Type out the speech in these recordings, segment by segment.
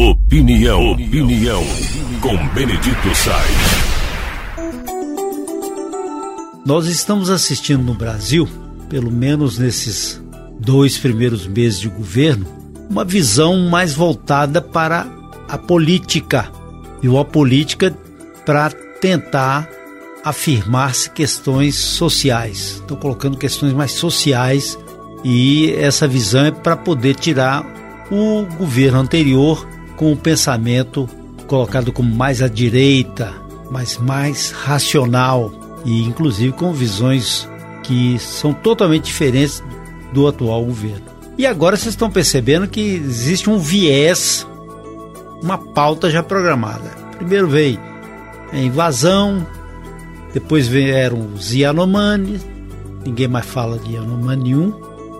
Opinião, opinião, com Benedito Sainz. Nós estamos assistindo no Brasil, pelo menos nesses dois primeiros meses de governo, uma visão mais voltada para a política e uma política para tentar afirmar-se questões sociais. Estou colocando questões mais sociais e essa visão é para poder tirar o governo anterior com o pensamento colocado como mais à direita, mas mais racional e inclusive com visões que são totalmente diferentes do atual governo. E agora vocês estão percebendo que existe um viés, uma pauta já programada. Primeiro veio a invasão, depois vieram os Yanomani, ninguém mais fala de Yanomani nenhum,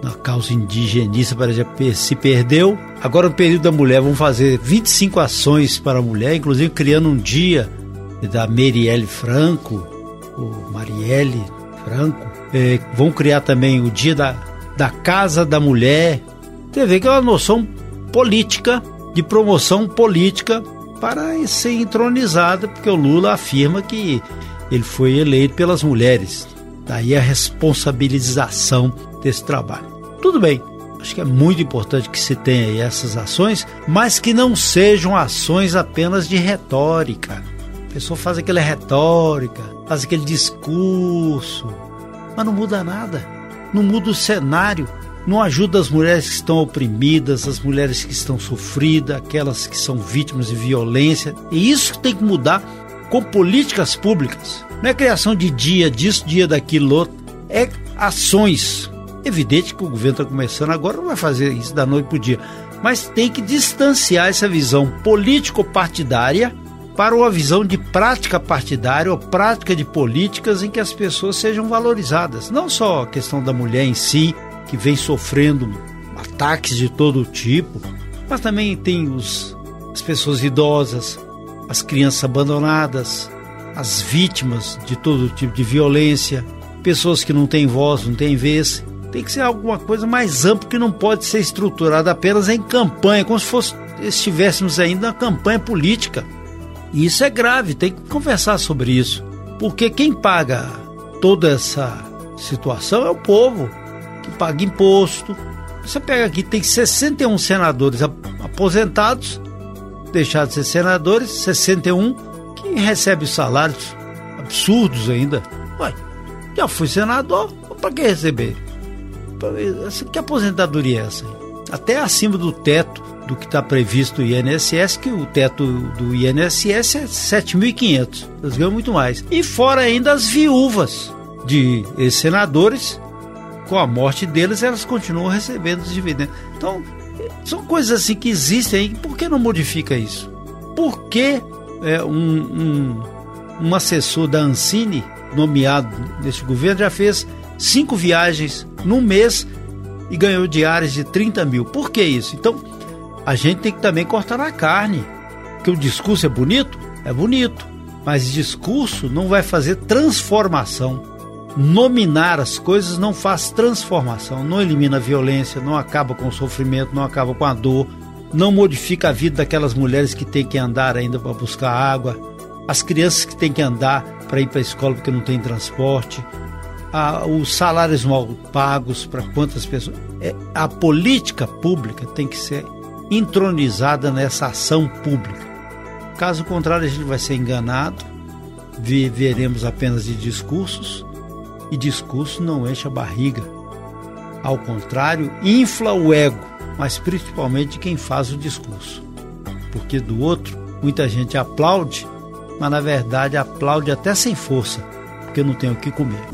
na causa indigenista parece se perdeu. Agora no período da mulher vão fazer 25 ações para a mulher, inclusive criando um dia da Marielle Franco, o Marielle Franco. É, vão criar também o dia da, da Casa da Mulher. Você vê que é uma noção política, de promoção política para ser entronizada, porque o Lula afirma que ele foi eleito pelas mulheres. Daí a responsabilização desse trabalho. Tudo bem, acho que é muito importante que se tenha essas ações, mas que não sejam ações apenas de retórica. A pessoa faz aquela retórica, faz aquele discurso, mas não muda nada, não muda o cenário, não ajuda as mulheres que estão oprimidas, as mulheres que estão sofridas, aquelas que são vítimas de violência. E isso tem que mudar com políticas públicas. Não é criação de dia disso, dia daquilo, outro. É ações. Evidente que o governo está começando agora, não vai fazer isso da noite para o dia. Mas tem que distanciar essa visão político-partidária para uma visão de prática partidária ou prática de políticas em que as pessoas sejam valorizadas. Não só a questão da mulher em si, que vem sofrendo ataques de todo tipo, mas também tem os, as pessoas idosas, as crianças abandonadas, as vítimas de todo tipo de violência, pessoas que não têm voz, não têm vez. Tem que ser alguma coisa mais ampla que não pode ser estruturada apenas em campanha, como se fosse, estivéssemos ainda na campanha política. E isso é grave, tem que conversar sobre isso. Porque quem paga toda essa situação é o povo, que paga imposto. Você pega aqui, tem 61 senadores aposentados deixar de ser senadores, 61 que recebem salários absurdos ainda. Ué, já fui senador, para que receber? Que aposentadoria é essa? Até acima do teto do que está previsto no INSS, que o teto do INSS é 7.500. Eles ganham muito mais. E fora ainda as viúvas de senadores, com a morte deles, elas continuam recebendo os dividendos. Então, são coisas assim que existem. Por que não modifica isso? Por que é, um, um, um assessor da Ancine, nomeado neste governo, já fez cinco viagens num mês e ganhou diárias de 30 mil? Por que isso? Então, a gente tem que também cortar na carne. Que o discurso é bonito? É bonito. Mas discurso não vai fazer transformação nominar as coisas não faz transformação, não elimina a violência, não acaba com o sofrimento, não acaba com a dor, não modifica a vida daquelas mulheres que têm que andar ainda para buscar água, as crianças que têm que andar para ir para a escola porque não tem transporte, a, os salários mal pagos para quantas pessoas. É, a política pública tem que ser entronizada nessa ação pública. Caso contrário, a gente vai ser enganado, viveremos apenas de discursos e discurso não enche a barriga. Ao contrário, infla o ego, mas principalmente quem faz o discurso. Porque do outro, muita gente aplaude, mas na verdade aplaude até sem força, porque não tem o que comer.